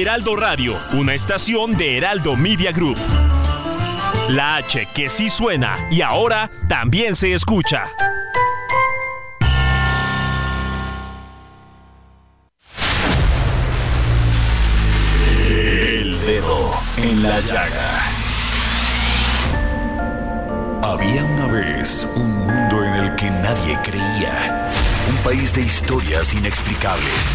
Heraldo Radio, una estación de Heraldo Media Group. La H que sí suena y ahora también se escucha. El dedo en la llaga. Había una vez un mundo en el que nadie creía. Un país de historias inexplicables.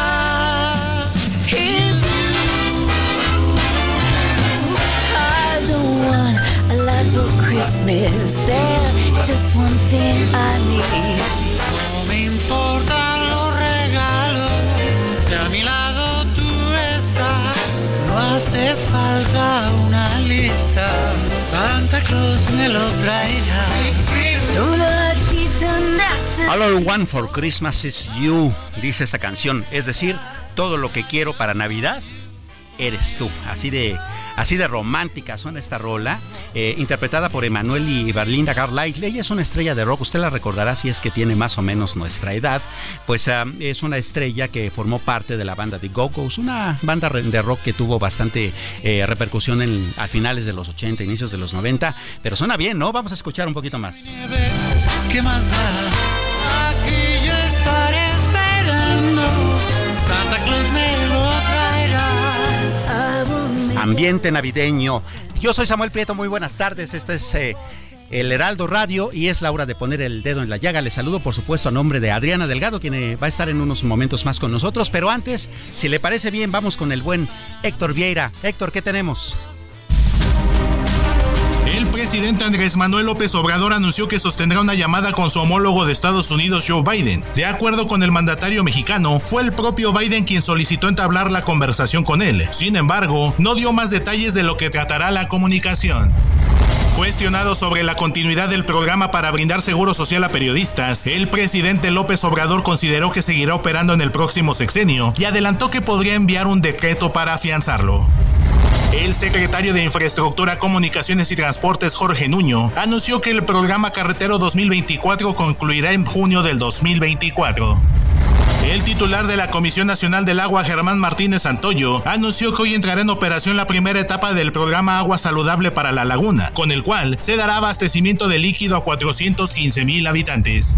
Christmas. There's just one thing I need. No me importan los regalos, si a mi lado tú estás. No hace falta una lista, Santa Claus me lo traerá. Solo a ti te nace. All I want for Christmas is you, dice esta canción. Es decir, todo lo que quiero para Navidad eres tú. Así de, así de romántica suena esta rola, eh, interpretada por Emanuel y Berlinda Carlisle. Ella es una estrella de rock, usted la recordará si es que tiene más o menos nuestra edad. Pues ah, es una estrella que formó parte de la banda de Go-Go's, una banda de rock que tuvo bastante eh, repercusión en, a finales de los 80, inicios de los 90. Pero suena bien, ¿no? Vamos a escuchar un poquito más. ¿Qué más da? Aquí yo estaré esperando. Ambiente navideño. Yo soy Samuel Prieto, muy buenas tardes. Este es eh, el Heraldo Radio y es la hora de poner el dedo en la llaga. Les saludo, por supuesto, a nombre de Adriana Delgado, quien eh, va a estar en unos momentos más con nosotros. Pero antes, si le parece bien, vamos con el buen Héctor Vieira. Héctor, ¿qué tenemos? Presidente Andrés Manuel López Obrador anunció que sostendrá una llamada con su homólogo de Estados Unidos, Joe Biden. De acuerdo con el mandatario mexicano, fue el propio Biden quien solicitó entablar la conversación con él. Sin embargo, no dio más detalles de lo que tratará la comunicación. Cuestionado sobre la continuidad del programa para brindar seguro social a periodistas, el presidente López Obrador consideró que seguirá operando en el próximo sexenio y adelantó que podría enviar un decreto para afianzarlo. El secretario de Infraestructura, Comunicaciones y Transportes, Jorge Nuño, anunció que el programa carretero 2024 concluirá en junio del 2024. El titular de la Comisión Nacional del Agua, Germán Martínez Santoyo, anunció que hoy entrará en operación la primera etapa del programa Agua Saludable para la Laguna, con el cual se dará abastecimiento de líquido a 415 mil habitantes.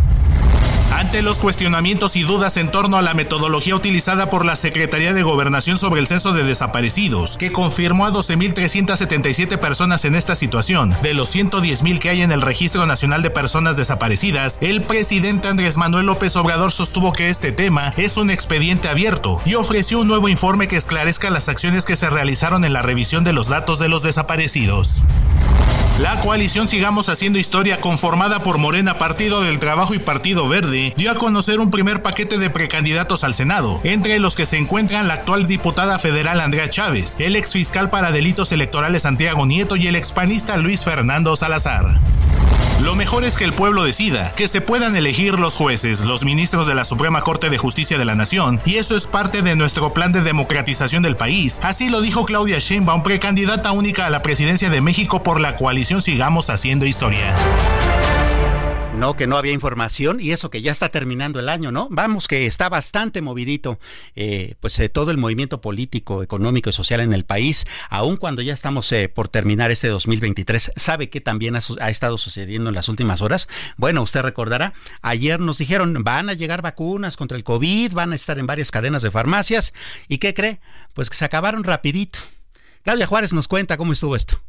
Ante los cuestionamientos y dudas en torno a la metodología utilizada por la Secretaría de Gobernación sobre el censo de desaparecidos, que confirmó a 12.377 personas en esta situación, de los 110.000 que hay en el Registro Nacional de Personas Desaparecidas, el presidente Andrés Manuel López Obrador sostuvo que este tema es un expediente abierto y ofreció un nuevo informe que esclarezca las acciones que se realizaron en la revisión de los datos de los desaparecidos. La coalición Sigamos Haciendo Historia, conformada por Morena, Partido del Trabajo y Partido Verde, dio a conocer un primer paquete de precandidatos al Senado, entre los que se encuentran la actual diputada federal Andrea Chávez, el ex fiscal para delitos electorales Santiago Nieto y el expanista Luis Fernando Salazar. Lo mejor es que el pueblo decida, que se puedan elegir los jueces, los ministros de la Suprema Corte de Justicia de la Nación, y eso es parte de nuestro plan de democratización del país. Así lo dijo Claudia Sheinbaum, precandidata única a la presidencia de México por la coalición Sigamos Haciendo Historia. No, que no había información y eso que ya está terminando el año, ¿no? Vamos, que está bastante movidito, eh, pues eh, todo el movimiento político, económico y social en el país, aun cuando ya estamos eh, por terminar este 2023. ¿Sabe qué también ha, ha, estado sucediendo en las últimas horas? Bueno, usted recordará, ayer nos dijeron, van a llegar vacunas contra el COVID, van a estar en varias cadenas de farmacias, ¿y qué cree? Pues que se acabaron rapidito. Claudia Juárez nos cuenta cómo estuvo esto.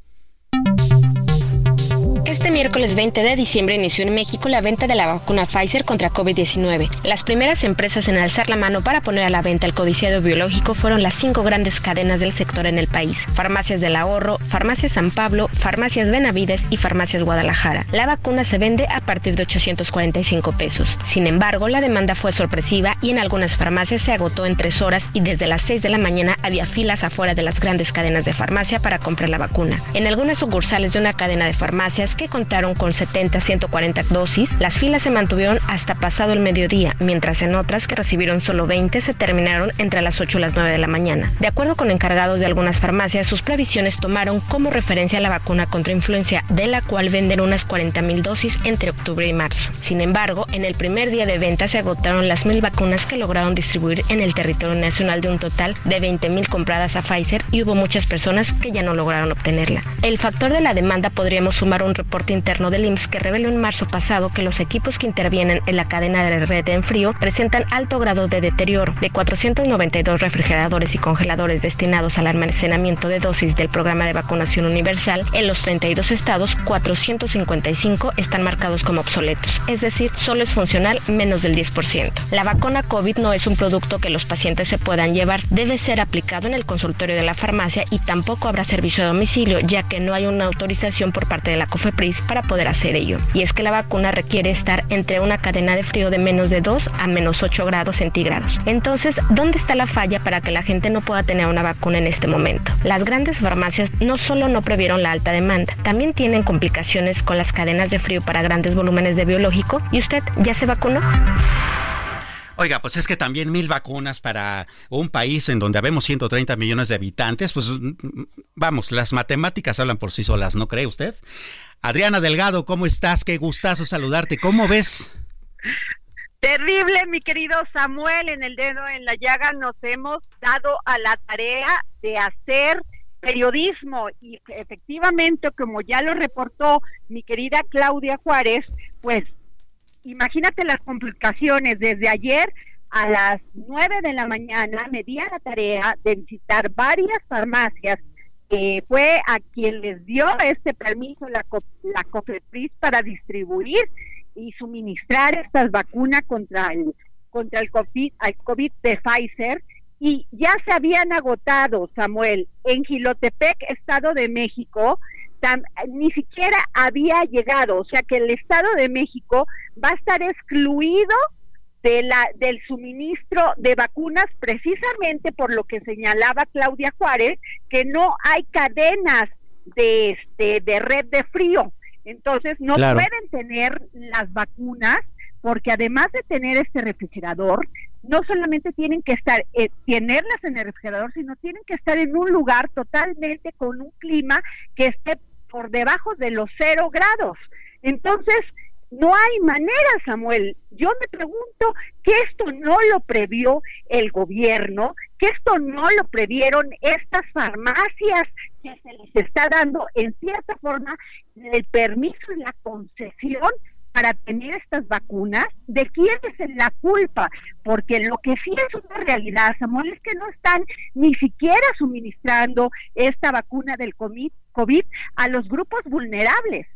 Este miércoles 20 de diciembre inició en México la venta de la vacuna Pfizer contra COVID-19. Las primeras empresas en alzar la mano para poner a la venta el codiciado biológico fueron las cinco grandes cadenas del sector en el país. Farmacias del Ahorro, Farmacias San Pablo, Farmacias Benavides y Farmacias Guadalajara. La vacuna se vende a partir de 845 pesos. Sin embargo, la demanda fue sorpresiva y en algunas farmacias se agotó en tres horas y desde las 6 de la mañana había filas afuera de las grandes cadenas de farmacia para comprar la vacuna. En algunas sucursales de una cadena de farmacias que contaron con 70 140 dosis, las filas se mantuvieron hasta pasado el mediodía, mientras en otras que recibieron solo 20 se terminaron entre las 8 y las 9 de la mañana. De acuerdo con encargados de algunas farmacias, sus previsiones tomaron como referencia la vacuna contra influencia, de la cual venden unas 40 mil dosis entre octubre y marzo. Sin embargo, en el primer día de venta se agotaron las mil vacunas que lograron distribuir en el territorio nacional de un total de 20 mil compradas a Pfizer y hubo muchas personas que ya no lograron obtenerla. El factor de la demanda podríamos sumar un reporte reporte interno del IMSS que reveló en marzo pasado que los equipos que intervienen en la cadena de red en frío presentan alto grado de deterioro. De 492 refrigeradores y congeladores destinados al almacenamiento de dosis del programa de vacunación universal, en los 32 estados, 455 están marcados como obsoletos, es decir, solo es funcional menos del 10%. La vacuna COVID no es un producto que los pacientes se puedan llevar, debe ser aplicado en el consultorio de la farmacia y tampoco habrá servicio a domicilio, ya que no hay una autorización por parte de la COFEPRIS para poder hacer ello. Y es que la vacuna requiere estar entre una cadena de frío de menos de 2 a menos 8 grados centígrados. Entonces, ¿dónde está la falla para que la gente no pueda tener una vacuna en este momento? Las grandes farmacias no solo no previeron la alta demanda, también tienen complicaciones con las cadenas de frío para grandes volúmenes de biológico. ¿Y usted ya se vacunó? Oiga, pues es que también mil vacunas para un país en donde habemos 130 millones de habitantes, pues vamos, las matemáticas hablan por sí solas, ¿no cree usted? Adriana Delgado, ¿cómo estás? Qué gustazo saludarte. ¿Cómo ves? Terrible, mi querido Samuel, en el dedo en la llaga nos hemos dado a la tarea de hacer periodismo y efectivamente, como ya lo reportó mi querida Claudia Juárez, pues imagínate las complicaciones. Desde ayer a las nueve de la mañana me di a la tarea de visitar varias farmacias que fue a quien les dio este permiso la, la COFEPRIS para distribuir y suministrar estas vacunas contra el contra el COVID, el COVID de Pfizer. Y ya se habían agotado, Samuel, en Gilotepec, Estado de México, ni siquiera había llegado, o sea que el Estado de México va a estar excluido de la, del suministro de vacunas precisamente por lo que señalaba Claudia Juárez, que no hay cadenas de, este, de red de frío. Entonces no pueden tener las vacunas porque además de tener este refrigerador, no solamente tienen que estar, eh, tenerlas en el refrigerador, sino tienen que estar en un lugar totalmente con un clima que esté por debajo de los cero grados. Entonces, no hay manera, Samuel. Yo me pregunto que esto no lo previó el gobierno, que esto no lo previeron estas farmacias que se les está dando en cierta forma el permiso y la concesión para tener estas vacunas, ¿de quién es la culpa? Porque lo que sí es una realidad, Samuel, es que no están ni siquiera suministrando esta vacuna del COVID, COVID a los grupos vulnerables.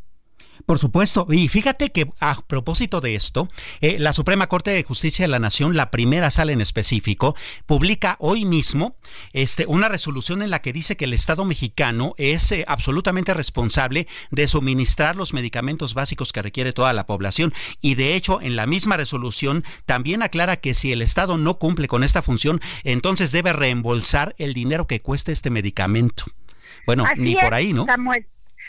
Por supuesto, y fíjate que a propósito de esto, eh, la Suprema Corte de Justicia de la Nación, la primera sala en específico, publica hoy mismo este, una resolución en la que dice que el Estado mexicano es eh, absolutamente responsable de suministrar los medicamentos básicos que requiere toda la población. Y de hecho, en la misma resolución también aclara que si el Estado no cumple con esta función, entonces debe reembolsar el dinero que cueste este medicamento. Bueno, ni por ahí, ¿no?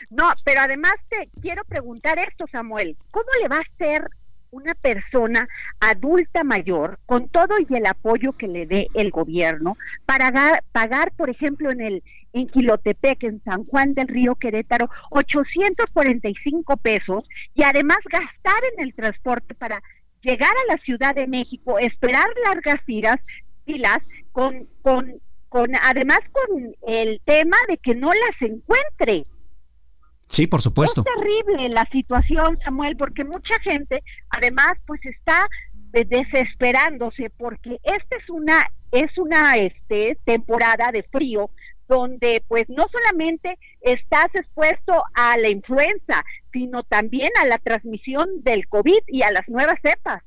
No, pero además te quiero preguntar esto, Samuel. ¿Cómo le va a ser una persona adulta mayor con todo y el apoyo que le dé el gobierno para pagar, por ejemplo, en el en Quilotepec, en San Juan del Río Querétaro, 845 pesos y además gastar en el transporte para llegar a la Ciudad de México, esperar largas filas, filas con, con, con además con el tema de que no las encuentre. Sí, por supuesto. Es terrible la situación, Samuel, porque mucha gente, además, pues está desesperándose porque esta es una es una este temporada de frío donde pues no solamente estás expuesto a la influenza, sino también a la transmisión del COVID y a las nuevas cepas.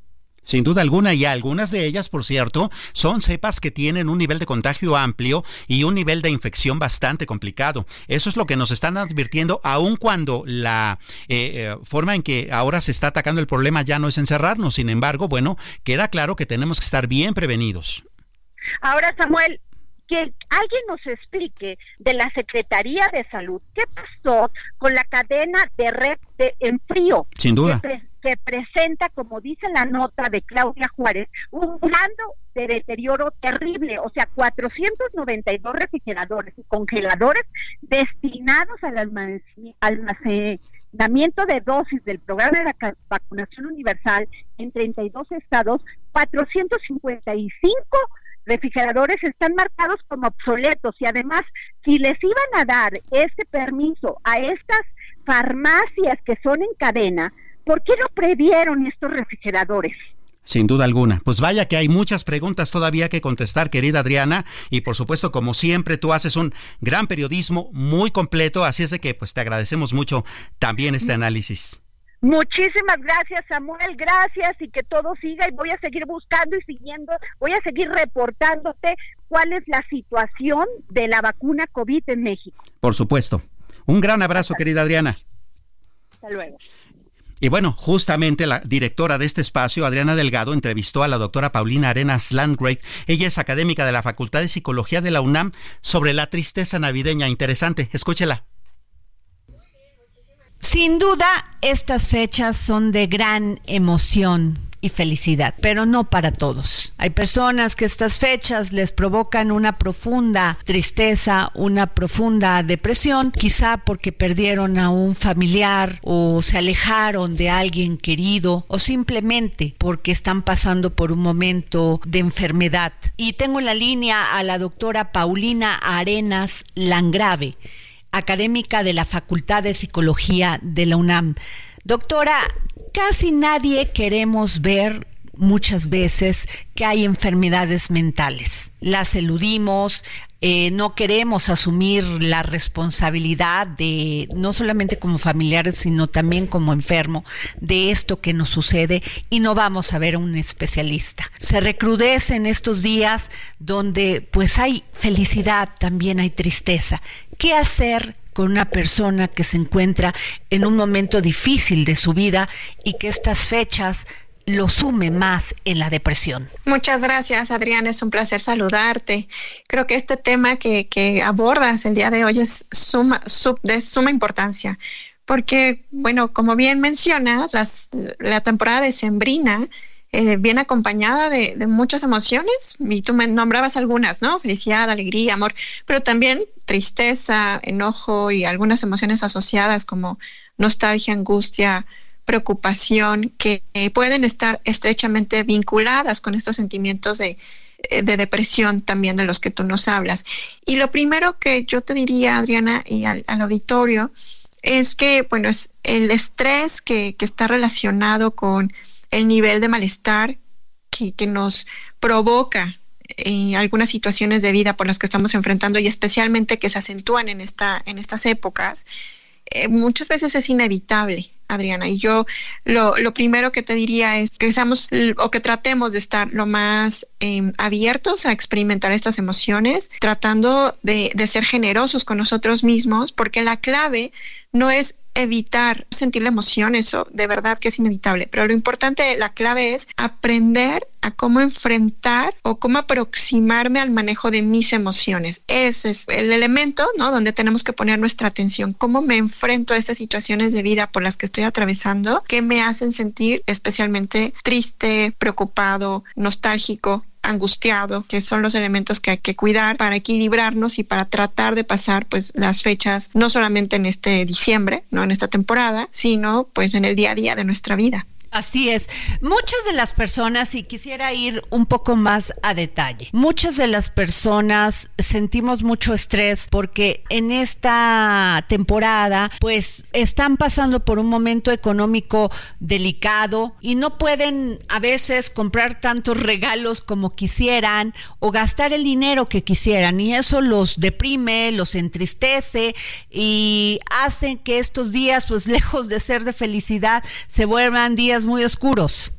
Sin duda alguna, y algunas de ellas, por cierto, son cepas que tienen un nivel de contagio amplio y un nivel de infección bastante complicado. Eso es lo que nos están advirtiendo, aun cuando la eh, eh, forma en que ahora se está atacando el problema ya no es encerrarnos. Sin embargo, bueno, queda claro que tenemos que estar bien prevenidos. Ahora, Samuel, que alguien nos explique de la Secretaría de Salud qué pasó con la cadena de red de en frío. Sin duda. Que, presenta, como dice la nota de Claudia Juárez, un grado de deterioro terrible, o sea, 492 refrigeradores y congeladores destinados al almacenamiento de dosis del programa de la vacunación universal en 32 estados, 455 refrigeradores están marcados como obsoletos. Y además si les iban a dar este permiso a estas farmacias que son en cadena, ¿por qué no previeron estos refrigeradores? Sin duda alguna. Pues vaya que hay muchas preguntas todavía que contestar, querida Adriana, y por supuesto, como siempre, tú haces un gran periodismo muy completo, así es de que pues te agradecemos mucho también este análisis. Muchísimas gracias, Samuel. Gracias y que todo siga. Y voy a seguir buscando y siguiendo, voy a seguir reportándote cuál es la situación de la vacuna COVID en México. Por supuesto. Un gran abrazo, querida Adriana. Hasta luego. Y bueno, justamente la directora de este espacio, Adriana Delgado, entrevistó a la doctora Paulina Arenas Landgrave. Ella es académica de la Facultad de Psicología de la UNAM sobre la tristeza navideña. Interesante, escúchela. Sin duda, estas fechas son de gran emoción y felicidad, pero no para todos. Hay personas que estas fechas les provocan una profunda tristeza, una profunda depresión, quizá porque perdieron a un familiar o se alejaron de alguien querido o simplemente porque están pasando por un momento de enfermedad. Y tengo en la línea a la doctora Paulina Arenas Langrave académica de la Facultad de Psicología de la UNAM. Doctora, casi nadie queremos ver muchas veces que hay enfermedades mentales. Las eludimos, eh, no queremos asumir la responsabilidad de, no solamente como familiares, sino también como enfermo, de esto que nos sucede y no vamos a ver a un especialista. Se recrudece en estos días donde pues hay felicidad, también hay tristeza. ¿Qué hacer con una persona que se encuentra en un momento difícil de su vida y que estas fechas lo sume más en la depresión. Muchas gracias, Adrián. Es un placer saludarte. Creo que este tema que, abordas el día de hoy es suma, de suma importancia, porque, bueno, como bien mencionas, las, la temporada de Sembrina eh, viene acompañada de, muchas emociones, y tú me nombrabas algunas, ¿no? Felicidad, alegría, amor, pero también tristeza, enojo y algunas emociones asociadas como nostalgia, angustia, preocupación que pueden estar estrechamente vinculadas con estos sentimientos de, eh, de, depresión también de los que tú nos hablas. Y lo primero que yo te diría, Adriana, y al, auditorio, es que, bueno, es el estrés que, que, está relacionado con el nivel de malestar que, que nos provoca en algunas situaciones de vida por las que estamos enfrentando y especialmente que se acentúan en, esta, en estas épocas, eh, muchas veces es inevitable. Adriana, y yo lo, lo, primero que te diría es que seamos o que tratemos de estar lo más em, abiertos a experimentar estas emociones, tratando de, de ser generosos con nosotros mismos, porque la clave no es evitar sentir la emoción, eso de verdad que es inevitable, pero lo importante, la clave es aprender a cómo enfrentar o cómo aproximarme al manejo de mis emociones. Ese es el elemento, ¿no? Donde tenemos que poner nuestra atención, cómo me enfrento a estas situaciones de vida por las que estoy atravesando, que me hacen sentir especialmente triste, preocupado, nostálgico, angustiado, que son los elementos que hay que cuidar para equilibrarnos y para tratar de pasar pues las fechas no solamente en este diciembre, no en esta temporada, sino pues en el día a día de nuestra vida. Así es. Muchas de las personas, y quisiera ir un poco más a detalle, muchas de las personas sentimos mucho estrés porque en esta temporada pues están pasando por un momento económico delicado y no pueden a veces comprar tantos regalos como quisieran o gastar el dinero que quisieran y eso los deprime, los entristece y hacen que estos días pues lejos de ser de felicidad se vuelvan días muy oscuros.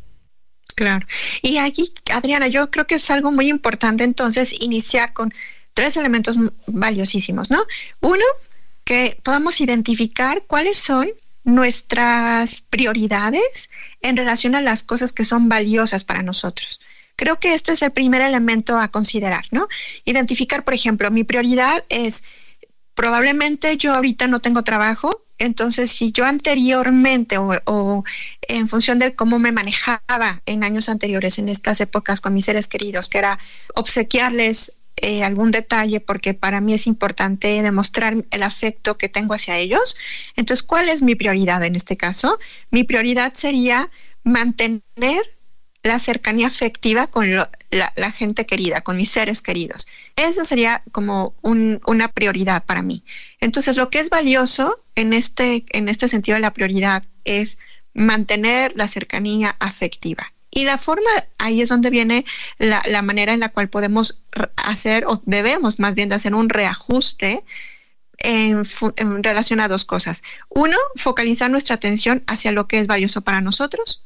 Claro. Y aquí, Adriana, yo creo que es algo muy importante entonces iniciar con tres elementos valiosísimos, ¿no? Uno, que podamos identificar cuáles son nuestras prioridades en relación a las cosas que son valiosas para nosotros. Creo que este es el primer elemento a considerar, ¿no? Identificar, por ejemplo, mi prioridad es probablemente yo ahorita no tengo trabajo, entonces, si yo anteriormente o, en función de cómo me manejaba en años anteriores, en estas épocas con mis seres queridos, que era obsequiarles eh, algún detalle porque para mí es importante demostrar el afecto que tengo hacia ellos. Entonces, ¿cuál es mi prioridad en este caso? Mi prioridad sería mantener la cercanía afectiva con la, gente querida, con mis seres queridos. Eso sería como una prioridad para mí. Entonces, lo que es valioso en este, en este sentido de la prioridad es mantener la cercanía afectiva. Y la forma, ahí es donde viene la, manera en la cual podemos hacer, o debemos más bien hacer un reajuste en, en, relación a dos cosas. Uno, focalizar nuestra atención hacia lo que es valioso para nosotros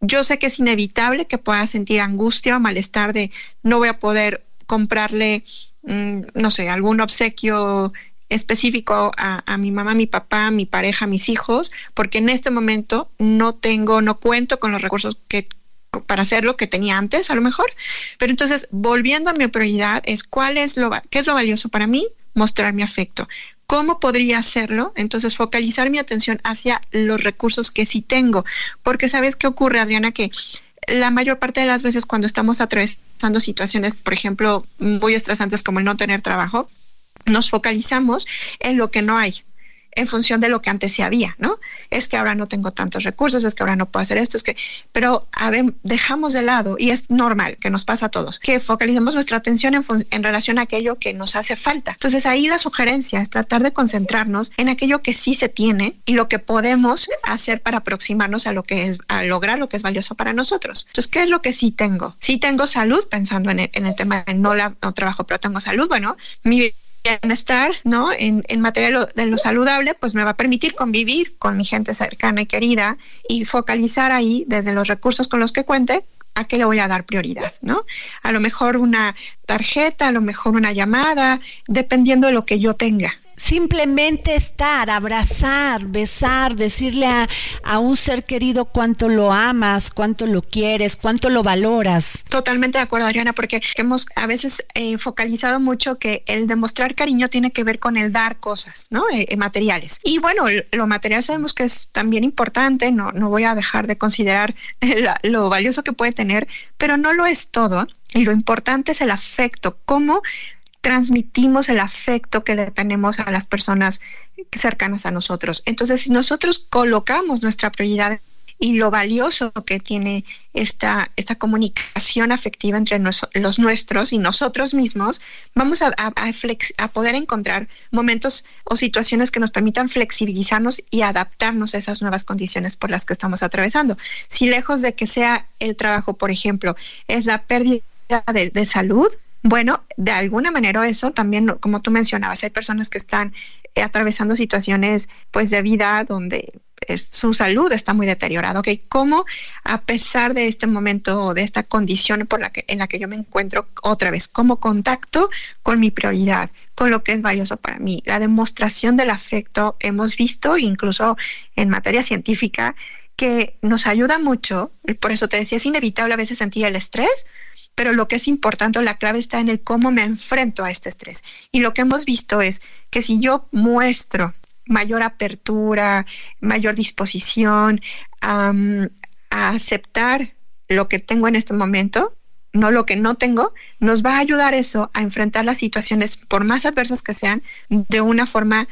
yo sé que es inevitable que pueda sentir angustia o malestar de no voy a poder comprarle, mm, no sé, algún obsequio específico a, a, mi mamá, mi papá, mi pareja, mis hijos, porque en este momento no tengo, no cuento con los recursos que para hacer lo que tenía antes, a lo mejor. Pero entonces, volviendo a mi prioridad, es cuál es lo, qué es lo valioso para mí, mostrar mi afecto. ¿Cómo podría hacerlo? Entonces, focalizar mi atención hacia los recursos que sí tengo. Porque sabes qué ocurre, Adriana, que la mayor parte de las veces cuando estamos atravesando situaciones, por ejemplo, muy estresantes como el no tener trabajo, nos focalizamos en lo que no hay en función de lo que antes sí había, ¿no? Es que ahora no tengo tantos recursos, es que ahora no puedo hacer esto, es que, pero a ver, dejamos de lado, y es normal que nos pasa a todos, que focalicemos nuestra atención en, en relación a aquello que nos hace falta. Entonces ahí la sugerencia es tratar de concentrarnos en aquello que sí se tiene y lo que podemos hacer para aproximarnos a lo que es, a lograr lo que es valioso para nosotros. Entonces, ¿qué es lo que sí tengo? Sí tengo salud, pensando en el, en el tema de la, no trabajo, pero tengo salud, bueno, mi bienestar, ¿no? En, en materia de lo, saludable, pues me va a permitir convivir con mi gente cercana y querida y focalizar ahí desde los recursos con los que cuente a qué le voy a dar prioridad, ¿no? A lo mejor una tarjeta, a lo mejor una llamada, dependiendo de lo que yo tenga, simplemente estar, abrazar, besar, decirle a, un ser querido cuánto lo amas, cuánto lo quieres, cuánto lo valoras. Totalmente de acuerdo, Adriana, porque hemos a veces eh, focalizado mucho que el demostrar cariño tiene que ver con el dar cosas, ¿no? Eh, eh, materiales. Y bueno, lo material sabemos que es también importante, no, no voy a dejar de considerar lo valioso que puede tener, pero no lo es todo. Y lo importante es el afecto, cómo transmitimos el afecto que le tenemos a las personas cercanas a nosotros. Entonces, si nosotros colocamos nuestra prioridad y lo valioso que tiene esta, esta comunicación afectiva entre los nuestros y nosotros mismos, vamos a, poder encontrar momentos o situaciones que nos permitan flexibilizarnos y adaptarnos a esas nuevas condiciones por las que estamos atravesando. Si lejos de que sea el trabajo, por ejemplo, es la pérdida de salud, bueno, de alguna manera eso también, como tú mencionabas, hay personas que están eh, atravesando situaciones pues de vida donde eh, su salud está muy deteriorada. Ok, ¿cómo a pesar de este momento, de esta condición por la que, en la que yo me encuentro otra vez, cómo contacto con mi prioridad, con lo que es valioso para mí? La demostración del afecto hemos visto incluso en materia científica que nos ayuda mucho, por eso te decía, es inevitable a veces sentir el estrés, pero lo que es importante, la clave está en el cómo me enfrento a este estrés. Y lo que hemos visto es que si yo muestro mayor apertura, mayor disposición a aceptar lo que tengo en este momento, no lo que no tengo, nos va a ayudar eso a enfrentar las situaciones, por más adversas que sean, de una forma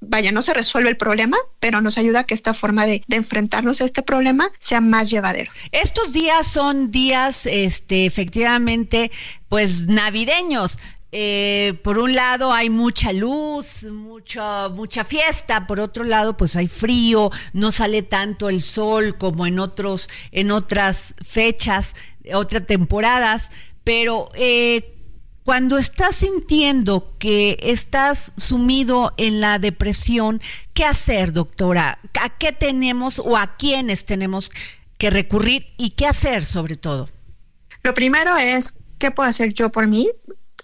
vaya, no se resuelve el problema, pero nos ayuda a que esta forma de, enfrentarnos a este problema sea más llevadero. Estos días son días, este, efectivamente, pues navideños. Eh, por un lado hay mucha luz, mucha, mucha fiesta, por otro lado pues hay frío, no sale tanto el sol como en otros, en otras fechas, otras temporadas, pero eh, cuando estás sintiendo que estás sumido en la depresión, ¿qué hacer, doctora? ¿A qué tenemos o a quiénes tenemos que recurrir y qué hacer sobre todo? Lo primero es, ¿qué puedo hacer yo por mí?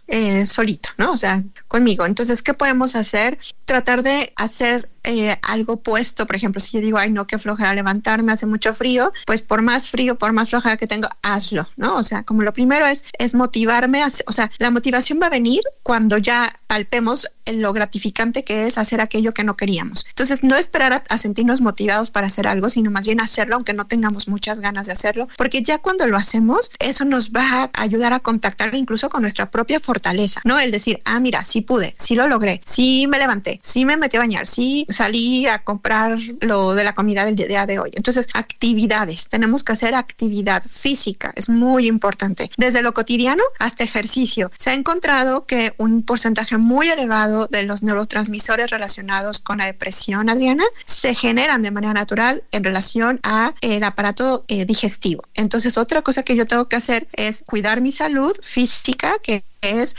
Eh, solito, ¿no? O sea, conmigo. Entonces, ¿qué podemos hacer? Tratar de hacer eh, algo puesto, por ejemplo, si yo digo, ay, no, qué flojera levantarme, hace mucho frío, pues por más frío, por más flojera que tengo, hazlo, ¿no? O sea, como lo primero es, es motivarme, o sea, la motivación va a venir cuando ya palpemos lo gratificante que es hacer aquello que no queríamos. Entonces, no esperar a, a sentirnos motivados para hacer algo, sino más bien hacerlo, aunque no tengamos muchas ganas de hacerlo, porque ya cuando lo hacemos, eso nos va a ayudar a contactar incluso con nuestra propia fortaleza, ¿no? El decir, ah, mira, sí pude, sí lo logré, sí me levanté, sí me metí a bañar, sí salí a comprar lo de la comida del día de hoy. Entonces, actividades, tenemos que hacer actividad física, es muy importante. Desde lo cotidiano hasta ejercicio. Se ha encontrado que un porcentaje muy elevado de los neurotransmisores relacionados con la depresión, Adriana, se generan de manera natural en relación a el aparato eh, digestivo. Entonces, otra cosa que yo tengo que hacer es cuidar mi salud física, que es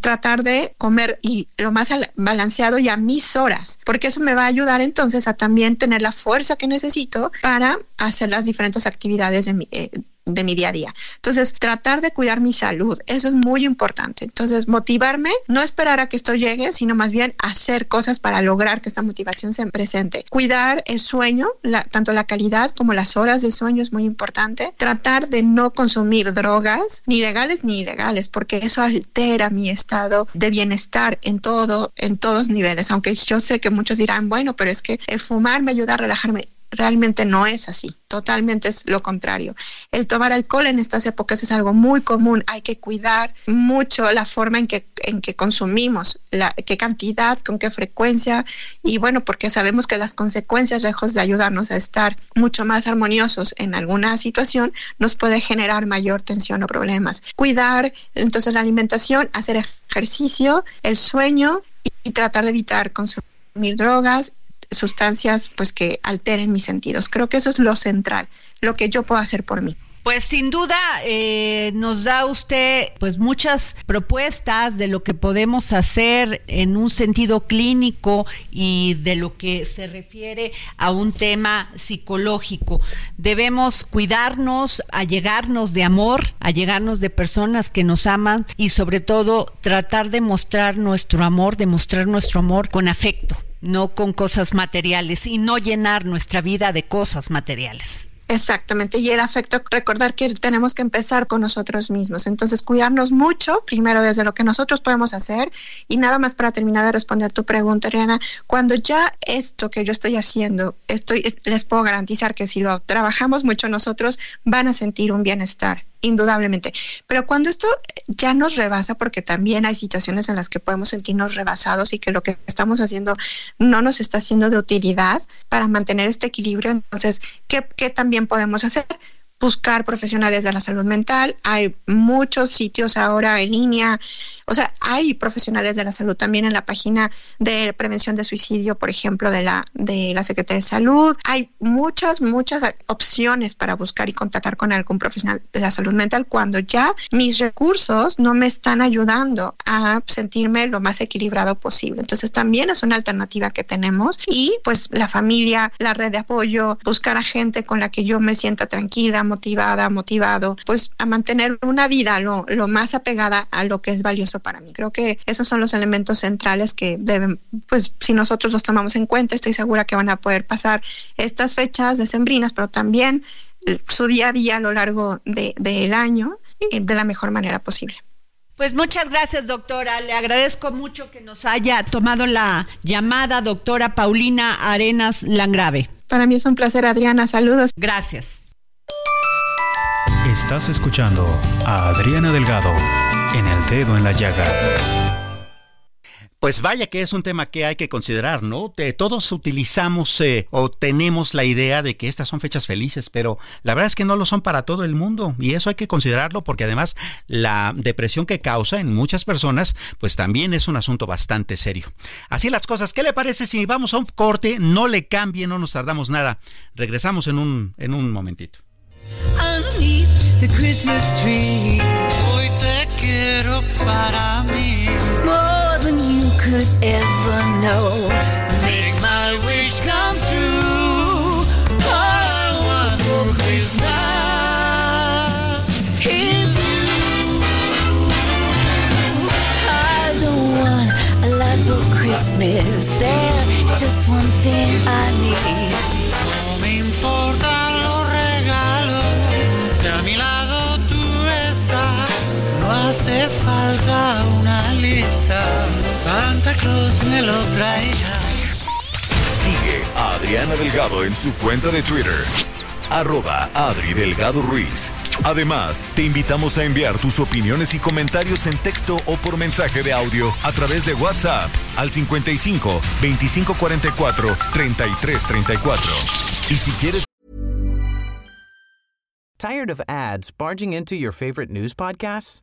tratar de comer y lo más balanceado y a mis horas, porque eso me va a ayudar entonces a también tener la fuerza que necesito para hacer las diferentes actividades de mi, eh, de mi día a día. Entonces, tratar de cuidar mi salud, eso es muy importante. Entonces, motivarme, no esperar a que esto llegue, sino más bien hacer cosas para lograr que esta motivación se presente. Cuidar el sueño, tanto la calidad como las horas de sueño es muy importante. Tratar de no consumir drogas, ni legales ni ilegales, porque eso altera mi estado de bienestar en todo, en todos niveles. Aunque yo sé que muchos dirán, bueno, pero es que el fumar me ayuda a relajarme realmente no es así, totalmente es lo contrario. El tomar alcohol en estas épocas es algo muy común, hay que cuidar mucho la forma en que, en que consumimos, la, qué cantidad, con qué frecuencia y bueno, porque sabemos que las consecuencias, lejos de ayudarnos a estar mucho más armoniosos en alguna situación, nos puede generar mayor tensión o problemas. Cuidar entonces la alimentación, hacer ejercicio, el sueño y, y tratar de evitar consumir drogas sustancias pues que alteren mis sentidos. Creo que eso es lo central, lo que yo puedo hacer por mí. Pues sin duda eh, nos da usted pues muchas propuestas de lo que podemos hacer en un sentido clínico y de lo que se refiere a un tema psicológico. Debemos cuidarnos, allegarnos de amor, allegarnos de personas que nos aman y sobre todo tratar de mostrar nuestro amor, demostrar nuestro amor con afecto no con cosas materiales y no llenar nuestra vida de cosas materiales. Exactamente, y el afecto, recordar que tenemos que empezar con nosotros mismos, entonces cuidarnos mucho, primero desde lo que nosotros podemos hacer, y nada más para terminar de responder tu pregunta, Rihanna, cuando ya esto que yo estoy haciendo, estoy, les puedo garantizar que si lo trabajamos mucho nosotros, van a sentir un bienestar indudablemente. Pero cuando esto ya nos rebasa, porque también hay situaciones en las que podemos sentirnos rebasados y que lo que estamos haciendo no nos está siendo de utilidad para mantener este equilibrio, entonces, ¿qué, qué también podemos hacer? Buscar profesionales de la salud mental. Hay muchos sitios ahora en línea o sea, hay profesionales de la salud también en la página de prevención de suicidio, por ejemplo, de la, de la Secretaría de Salud. Hay muchas, muchas opciones para buscar y contactar con algún profesional de la salud mental cuando ya mis recursos no me están ayudando a sentirme lo más equilibrado posible. Entonces también es una alternativa que tenemos y pues la familia, la red de apoyo, buscar a gente con la que yo me sienta tranquila, motivada, motivado, pues a mantener una vida lo, lo más apegada a lo que es valioso para mí. Creo que esos son los elementos centrales que deben, pues si nosotros los tomamos en cuenta, estoy segura que van a poder pasar estas fechas decembrinas, pero también su día a día a lo largo del de, año eh, de la mejor manera posible. Pues muchas gracias, doctora. Le agradezco mucho que nos haya tomado la llamada, doctora Paulina Arenas Langrave. Para mí es un placer, Adriana. Saludos. Gracias. Estás escuchando a Adriana Delgado en El Dedo en la Llaga. Pues vaya que es un tema que hay que considerar, ¿no? todos utilizamos eh, o tenemos la idea de que estas son fechas felices, pero la verdad es que no lo son para todo el mundo y eso hay que considerarlo porque además la depresión que causa en muchas personas, pues también es un asunto bastante serio. Así las cosas, ¿qué le parece si vamos a un corte? No le cambie, no nos tardamos nada. Regresamos en un, en un momentito. Hoy te quiero para mí. could ever know. Make my wish come true. All I want for Christmas is you. I don't want a lot for Christmas. There's just one thing I need. Hace falta una lista. Santa Claus me lo traerá. Sigue a Adriana Delgado en su cuenta de Twitter. Arroba Adri Delgado Ruiz. Además, te invitamos a enviar tus opiniones y comentarios en texto o por mensaje de audio a través de WhatsApp al 55 2544 3334. Y si quieres. ¿Tired of ads barging into your favorite news podcasts?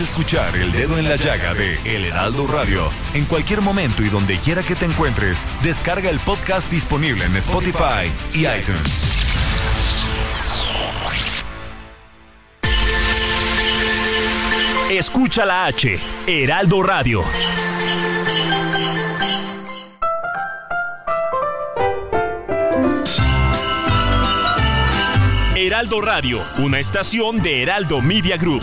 Escuchar El Dedo en la Llaga de El Heraldo Radio en cualquier momento y donde quiera que te encuentres, descarga el podcast disponible en Spotify y iTunes. Escucha la H, Heraldo Radio. Heraldo Radio, una estación de Heraldo Media Group.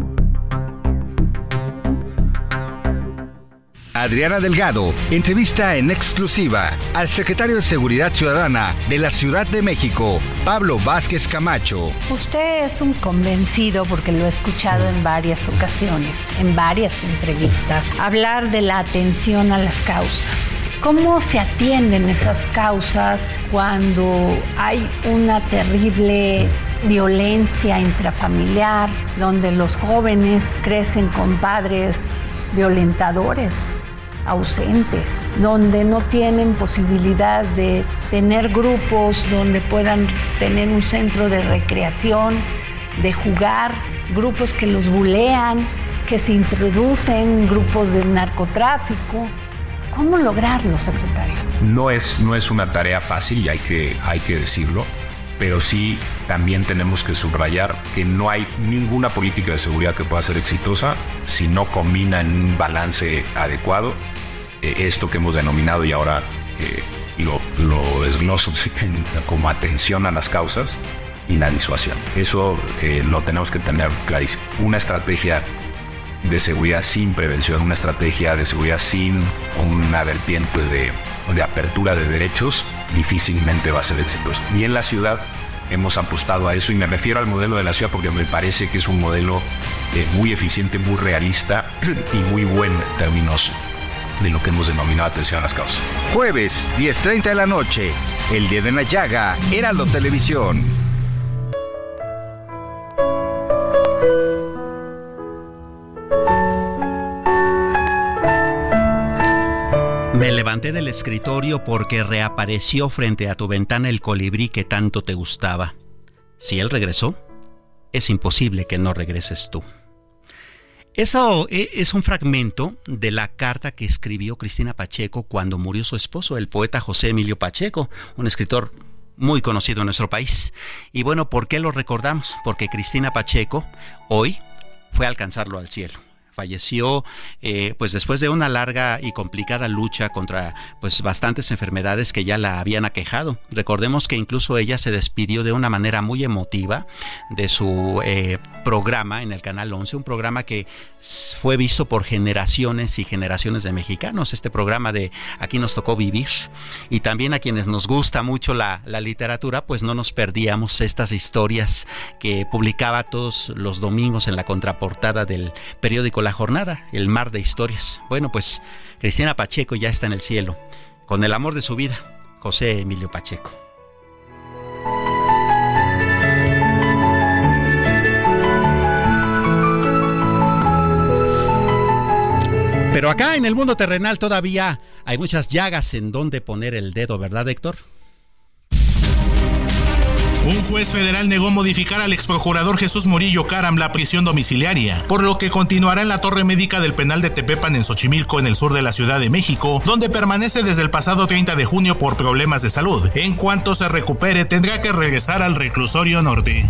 Adriana Delgado entrevista en exclusiva al secretario de Seguridad Ciudadana de la Ciudad de México, Pablo Vázquez Camacho. Usted es un convencido, porque lo he escuchado en varias ocasiones, en varias entrevistas, hablar de la atención a las causas. ¿Cómo se atienden esas causas cuando hay una terrible violencia intrafamiliar, donde los jóvenes crecen con padres violentadores? Ausentes, donde no tienen posibilidad de tener grupos donde puedan tener un centro de recreación, de jugar, grupos que los bulean, que se introducen, grupos de narcotráfico. ¿Cómo lograrlo, secretario? No es, no es una tarea fácil y hay que, hay que decirlo, pero sí también tenemos que subrayar que no hay ninguna política de seguridad que pueda ser exitosa si no combina en un balance adecuado eh, esto que hemos denominado y ahora eh, lo, lo, desgloso como atención a las causas y la disuasión. Eso eh, lo tenemos que tener clarísimo. Una estrategia de seguridad sin prevención, una estrategia de seguridad sin una vertiente de, de apertura de derechos, difícilmente va a ser exitosa. Y en la ciudad hemos apostado a eso y me refiero al modelo de la ciudad porque me parece que es un modelo muy eficiente, muy realista y muy buen en términos de lo que hemos denominado atención a las causas. Jueves, 10.30 de la noche, El Día de la Llaga, Heraldo Televisión. Me levanté del escritorio porque reapareció frente a tu ventana el colibrí que tanto te gustaba. Si él regresó, es imposible que no regreses tú. Eso e, es un fragmento de la carta que escribió Cristina Pacheco cuando murió su esposo, el poeta José Emilio Pacheco, un escritor muy conocido en nuestro país. Y bueno, ¿por qué lo recordamos? Porque Cristina Pacheco hoy fue a alcanzarlo al cielo falleció eh, pues después de una larga y complicada lucha contra pues bastantes enfermedades que ya la habían aquejado. Recordemos que incluso ella se despidió de una manera muy emotiva de su eh, programa en el Canal 11, un programa que fue visto por generaciones y generaciones de mexicanos, este programa de Aquí nos tocó vivir. Y también a quienes nos gusta mucho la, la literatura, pues no nos perdíamos estas historias que publicaba todos los domingos en la contraportada del periódico La Jornada, El Mar de Historias. Bueno, pues Cristina Pacheco ya está en el cielo, con el amor de su vida, José Emilio Pacheco. Pero acá en el mundo terrenal todavía hay muchas llagas en donde poner el dedo, ¿verdad, Héctor? Un juez federal negó modificar al exprocurador Jesús Murillo Caram la prisión domiciliaria, por lo que continuará en la torre médica del penal de Tepepan en Xochimilco, en el sur de la Ciudad de México, donde permanece desde el pasado 30 de junio por problemas de salud. En cuanto se recupere, tendrá que regresar al reclusorio norte.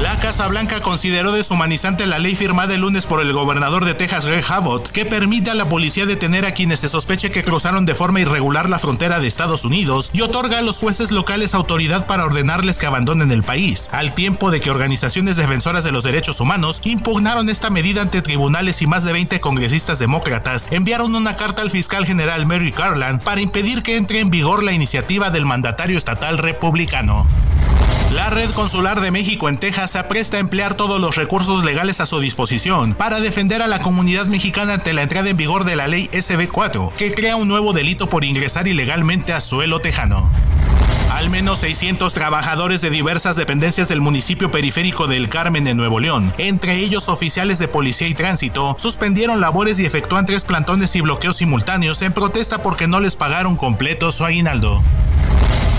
La Casa Blanca consideró deshumanizante la ley firmada el lunes por el gobernador de Texas, Greg Abbott, que permite a la policía detener a quienes se sospeche que cruzaron de forma irregular la frontera de Estados Unidos y otorga a los jueces locales autoridad para ordenarles que abandonen el país, al tiempo de que organizaciones defensoras de los derechos humanos impugnaron esta medida ante tribunales y más de 20 congresistas demócratas enviaron una carta al fiscal general Mary Garland para impedir que entre en vigor la iniciativa del mandatario estatal republicano. La Red Consular de México en Texas se apresta a emplear todos los recursos legales a su disposición para defender a la comunidad mexicana ante la entrada en vigor de la ley SB4, que crea un nuevo delito por ingresar ilegalmente a suelo tejano. Al menos 600 trabajadores de diversas dependencias del municipio periférico del Carmen en Nuevo León, entre ellos oficiales de policía y tránsito, suspendieron labores y efectúan tres plantones y bloqueos simultáneos en protesta porque no les pagaron completo su aguinaldo.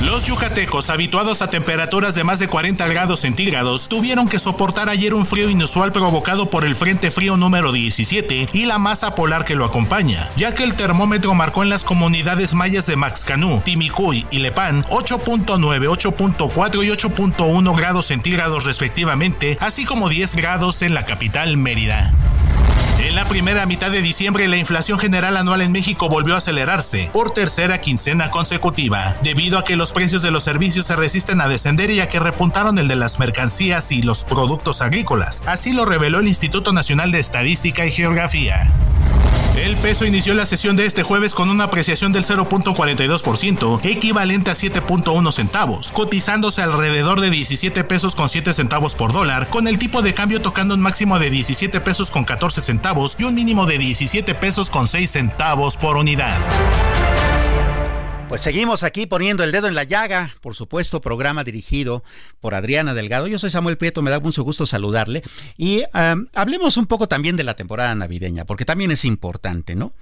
Los yucatecos, habituados a temperaturas de más de 40 grados centígrados, tuvieron que soportar ayer un frío inusual provocado por el Frente Frío número 17 y la masa polar que lo acompaña, ya que el termómetro marcó en las comunidades mayas de Maxcanú, Timicuy y Lepán 8.9, 8.4 y 8.1 grados centígrados respectivamente, así como 10 grados en la capital Mérida. En la primera mitad de diciembre, la inflación general anual en México volvió a acelerarse por tercera quincena consecutiva, debido a que los precios de los servicios se resisten a descender y a que repuntaron el de las mercancías y los productos agrícolas. Así lo reveló el Instituto Nacional de Estadística y Geografía. El peso inició la sesión de este jueves con una apreciación del 0.42%, equivalente a 7.1 centavos, cotizándose alrededor de 17 pesos con 7 centavos por dólar, con el tipo de cambio tocando un máximo de 17 pesos con 14 centavos y un mínimo de 17 pesos con 6 centavos por unidad. Pues seguimos aquí poniendo el dedo en la llaga, por supuesto, programa dirigido por Adriana Delgado. Yo soy Samuel Prieto, me da mucho gusto saludarle. Y hablemos un poco también de la temporada navideña, porque también es importante, ¿no?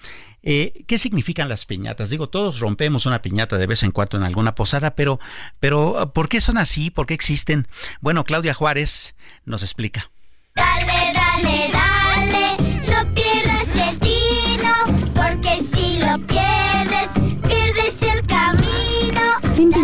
Eh, ¿Qué significan las piñatas? Digo, todos rompemos una piñata de vez en cuando en alguna posada, pero, pero ¿por qué son así? ¿Por qué existen? Bueno, Claudia Juárez nos explica. Dale, dale, dale,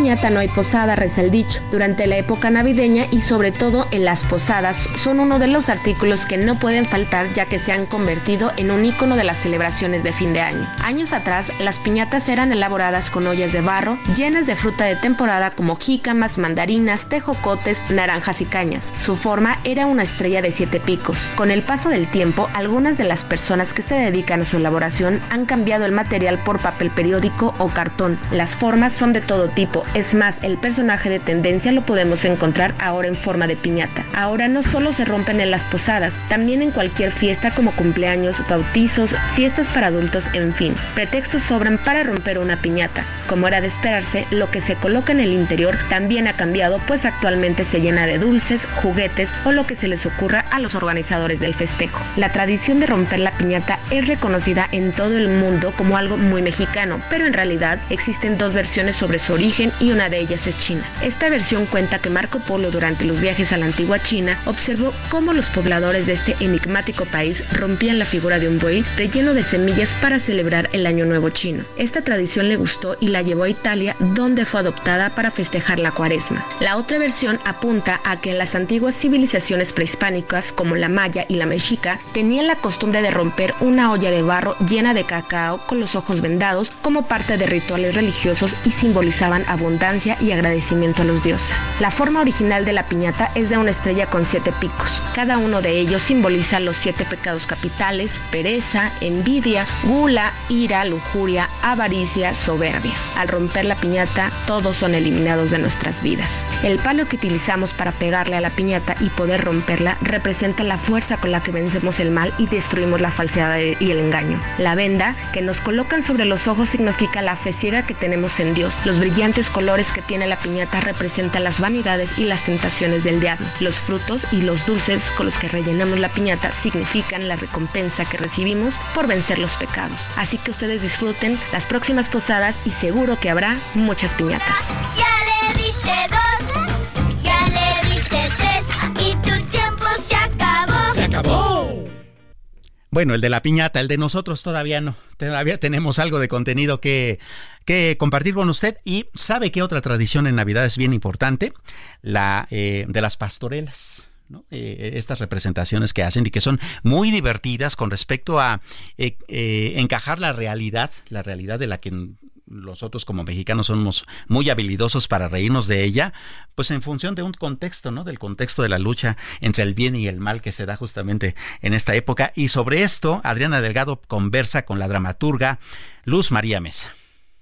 piñata no hay posada, reza dicho. Durante la época navideña y sobre todo en las posadas son uno de los artículos que no pueden faltar ya que se han convertido en un icono de las celebraciones de fin de año. Años atrás, las piñatas eran elaboradas con ollas de barro llenas de fruta de temporada como jícamas, mandarinas, tejocotes, naranjas y cañas. Su forma era una estrella de siete picos. Con el paso del tiempo, algunas de las personas que se dedican a su elaboración han cambiado el material por papel periódico o cartón. Las formas son de todo tipo es más, el personaje de tendencia lo podemos encontrar ahora en forma de piñata. Ahora no solo se rompen en las posadas, también en cualquier fiesta como cumpleaños, bautizos, fiestas para adultos, en fin. Pretextos sobran para romper una piñata. Como era de esperarse, lo que se coloca en el interior también ha cambiado, pues actualmente se llena de dulces, juguetes o lo que se les ocurra a los organizadores del festejo. La tradición de romper la piñata es reconocida en todo el mundo como algo muy mexicano, pero en realidad existen dos versiones sobre su origen y una de ellas es China. Esta versión cuenta que Marco Polo durante los viajes a la antigua China observó cómo los pobladores de este enigmático país rompían la figura de un buey relleno de semillas para celebrar el Año Nuevo chino. Esta tradición le gustó y la llevó a Italia donde fue adoptada para festejar la cuaresma. La otra versión apunta a que en las antiguas civilizaciones prehispánicas como la maya y la mexica tenían la costumbre de romper una olla de barro llena de cacao con los ojos vendados como parte de rituales religiosos y simbolizaban abundancia y agradecimiento a los dioses. La forma original de la piñata es de una estrella con siete picos. Cada uno de ellos simboliza los siete pecados capitales, pereza, envidia, gula, ira, lujuria, avaricia, soberbia. Al romper la piñata, todos son eliminados de nuestras vidas. El palo que utilizamos para pegarle a la piñata y poder romperla representa la fuerza con la que vencemos el mal y destruimos la falsedad y el engaño. La venda que nos colocan sobre los ojos significa la fe ciega que tenemos en Dios. Los brillantes colores que tiene la piñata representan las vanidades y las tentaciones del diablo. Los frutos y los dulces con los que rellenamos la piñata significan la recompensa que recibimos por vencer los pecados. Así que ustedes disfruten las próximas posadas y seguro que habrá muchas piñatas. Ya le diste dos, ya le diste tres y tu tiempo se acabó. Se acabó. Bueno, el de la piñata, el de nosotros todavía no. Todavía tenemos algo de contenido que, que compartir con usted. Y sabe qué otra tradición en Navidad es bien importante, la eh, de las pastorelas. ¿no? Eh, estas representaciones que hacen y que son muy divertidas con respecto a eh, eh, encajar la realidad, la realidad de la que nosotros como mexicanos somos muy habilidosos para reírnos de ella, pues en función de un contexto, ¿no? Del contexto de la lucha entre el bien y el mal que se da justamente en esta época. Y sobre esto, Adriana Delgado conversa con la dramaturga Luz María Mesa.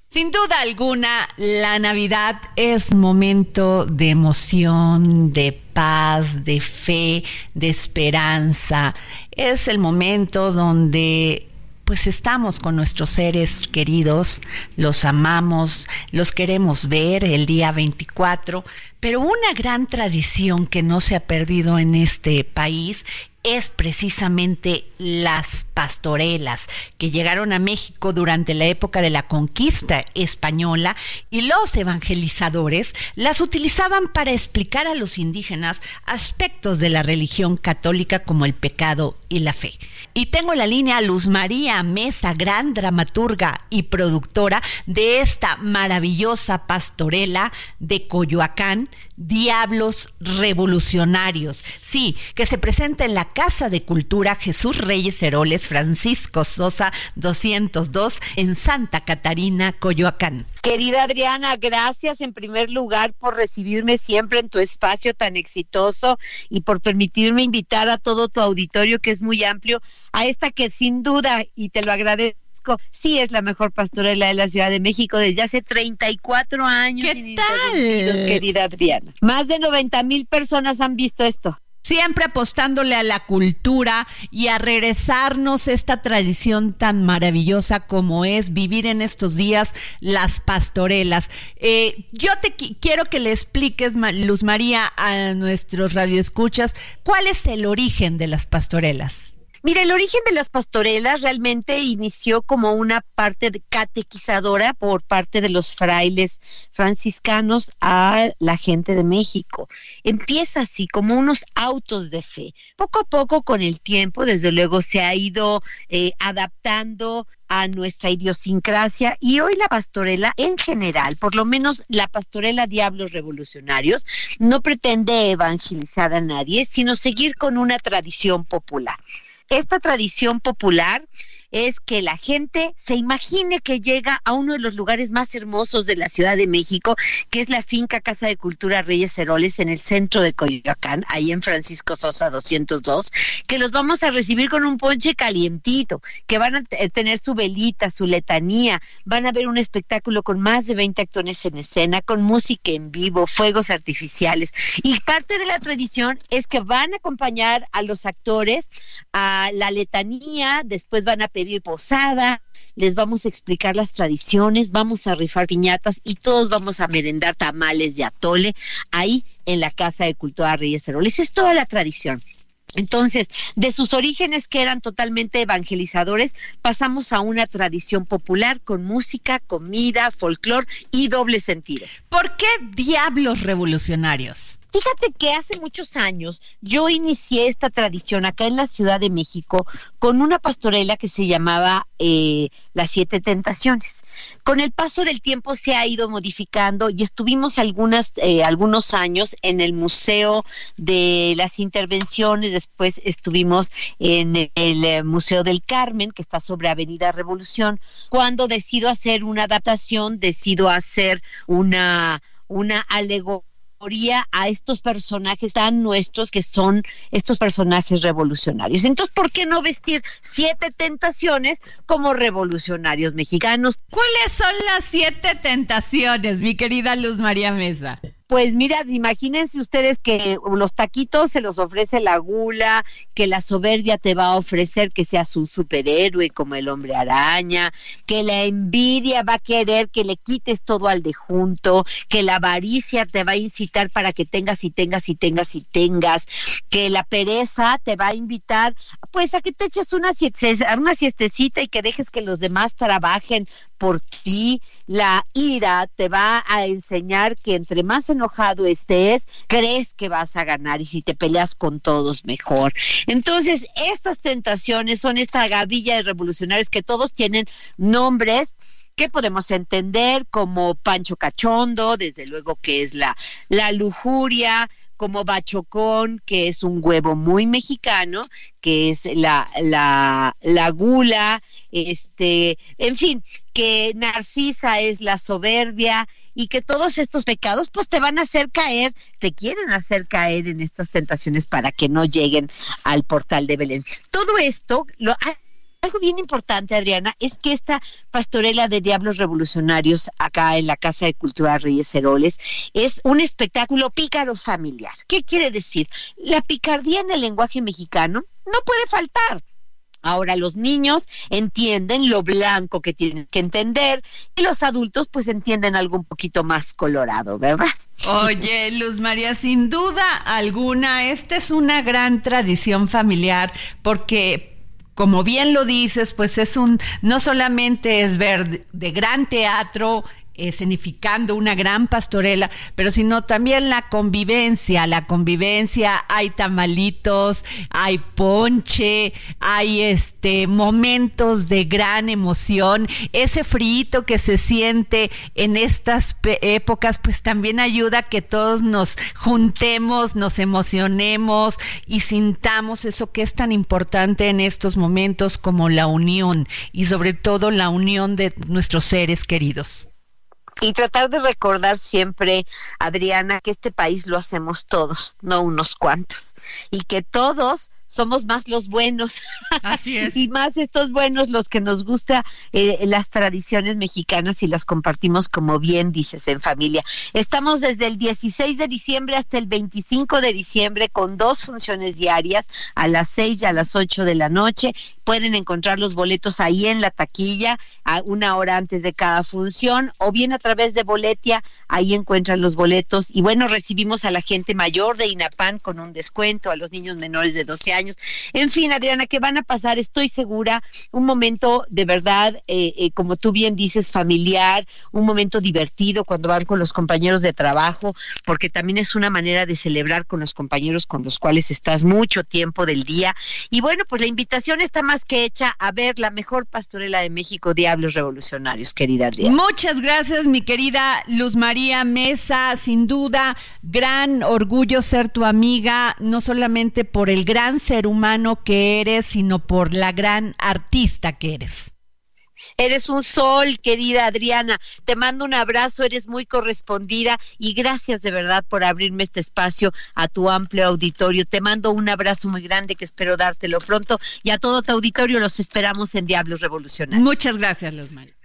Sin duda alguna, la Navidad es momento de emoción, de paz, de fe, de esperanza. Es el momento donde pues estamos con nuestros seres queridos, los amamos, los queremos ver el día 24, pero una gran tradición que no se ha perdido en este país es precisamente las pastorelas que llegaron a México durante la época de la conquista española y los evangelizadores las utilizaban para explicar a los indígenas aspectos de la religión católica como el pecado y la fe. Y tengo en la línea Luz María Mesa, gran dramaturga y productora de esta maravillosa pastorela de Coyoacán, Diablos Revolucionarios. Sí, que se presenta en la Casa de Cultura Jesús Reyes Heroles Francisco Sosa 202 en Santa Catarina, Coyoacán. Querida Adriana, gracias en primer lugar por recibirme siempre en tu espacio tan exitoso y por permitirme invitar a todo tu auditorio que es muy amplio a esta que sin duda, y te lo agradezco, sí es la mejor pastorela de la Ciudad de México desde hace 34 años. ¿Qué tal? Querida Adriana. Más de 90 mil personas han visto esto siempre apostándole a la cultura y a regresarnos esta tradición tan maravillosa como es vivir en estos días las pastorelas. Eh, yo te quiero que le expliques, Luz María, a nuestros radioescuchas, cuál es el origen de las pastorelas. Mira, el origen de las pastorelas realmente inició como una parte catequizadora por parte de los frailes franciscanos a la gente de México. Empieza así como unos autos de fe. Poco a poco con el tiempo, desde luego, se ha ido eh, adaptando a nuestra idiosincrasia y hoy la pastorela en general, por lo menos la pastorela Diablos Revolucionarios, no pretende evangelizar a nadie, sino seguir con una tradición popular. Esta tradición popular es que la gente se imagine que llega a uno de los lugares más hermosos de la Ciudad de México, que es la finca Casa de Cultura Reyes Heroles en el centro de Coyoacán, ahí en Francisco Sosa 202, que los vamos a recibir con un ponche calientito, que van a tener su velita, su letanía, van a ver un espectáculo con más de 20 actores en escena, con música en vivo, fuegos artificiales. Y parte de la tradición es que van a acompañar a los actores a la letanía, después van a pedir posada, les vamos a explicar las tradiciones, vamos a rifar piñatas y todos vamos a merendar tamales de atole ahí en la Casa de Cultura Reyes Heroles. Es toda la tradición. Entonces, de sus orígenes que eran totalmente evangelizadores, pasamos a una tradición popular con música, comida, folclor y doble sentido. ¿Por qué diablos revolucionarios? Fíjate que hace muchos años yo inicié esta tradición acá en la Ciudad de México con una pastorela que se llamaba eh, Las Siete Tentaciones. Con el paso del tiempo se ha ido modificando y estuvimos eh, algunos años en el Museo de las Intervenciones, después estuvimos en el eh, Museo del Carmen, que está sobre Avenida Revolución. Cuando decido hacer una adaptación, decido hacer una, una alegoría a estos personajes tan nuestros que son estos personajes revolucionarios. Entonces, ¿por qué no vestir siete tentaciones como revolucionarios mexicanos? ¿Cuáles son las siete tentaciones, mi querida Luz María Mesa? Pues mira, imagínense ustedes que los taquitos se los ofrece la gula, que la soberbia te va a ofrecer que seas un superhéroe como el hombre araña, que la envidia va a querer que le quites todo al de junto, que la avaricia te va a incitar para que tengas y tengas y tengas y tengas, que la pereza te va a invitar pues a que te eches una, una siestecita y que dejes que los demás trabajen por ti, la ira te va a enseñar que entre más enojado estés, crees que vas a ganar y si te peleas con todos mejor. Entonces, estas tentaciones son esta gavilla de revolucionarios que todos tienen nombres que podemos entender como Pancho Cachondo, desde luego que es la, la lujuria, como bachocón, que es un huevo muy mexicano, que es la, la, la gula, este, en fin, que Narcisa es la soberbia y que todos estos pecados pues te van a hacer caer, te quieren hacer caer en estas tentaciones para que no lleguen al portal de Belén. Todo esto lo algo bien importante, Adriana, es que esta pastorela de Diablos Revolucionarios acá en la Casa de Cultura Reyes Heroles es un espectáculo pícaro familiar. ¿Qué quiere decir? La picardía en el lenguaje mexicano no puede faltar. Ahora los niños entienden lo blanco que tienen que entender y los adultos pues entienden algo un poquito más colorado, ¿verdad? Oye, Luz María, sin duda alguna, esta es una gran tradición familiar porque como bien lo dices, pues es un, no solamente es ver de gran teatro escenificando una gran pastorela, pero sino también la convivencia, la convivencia, hay tamalitos, hay ponche, hay este momentos de gran emoción, ese frío que se siente en estas épocas, pues también ayuda a que todos nos juntemos, nos emocionemos y sintamos eso que es tan importante en estos momentos como la unión y sobre todo la unión de nuestros seres queridos y tratar de recordar siempre, Adriana, que este país lo hacemos todos, no unos cuantos, y que todos somos más los buenos. Así es. y más estos buenos los que nos gusta eh, las tradiciones mexicanas y las compartimos como bien dices en familia. Estamos desde el 16 de diciembre hasta el 25 de diciembre con dos funciones diarias a las 6 y a las 8 de la noche. Pueden encontrar los boletos ahí en la taquilla a una hora antes de cada función o bien a través de Boletia, ahí encuentran los boletos y bueno, recibimos a la gente mayor de INAPAN con un descuento, a los niños menores de 12 años años. En fin, Adriana, que van a pasar, estoy segura, un momento de verdad, eh, eh, como tú bien dices, familiar, un momento divertido cuando van con los compañeros de trabajo, porque también es una manera de celebrar con los compañeros con los cuales estás mucho tiempo del día. Y bueno, pues la invitación está más que hecha a ver la mejor pastorela de México, Diablos Revolucionarios, querida Adriana. Muchas gracias, mi querida Luz María Mesa, sin duda, gran orgullo ser tu amiga, no solamente por el gran ser humano que eres, sino por la gran artista que eres. Eres un sol, querida Adriana. Te mando un abrazo, eres muy correspondida y gracias de verdad por abrirme este espacio a tu amplio auditorio. Te mando un abrazo muy grande que espero dártelo pronto y a todo tu auditorio los esperamos en Diablos Revolucionarios. Muchas gracias, Luzmari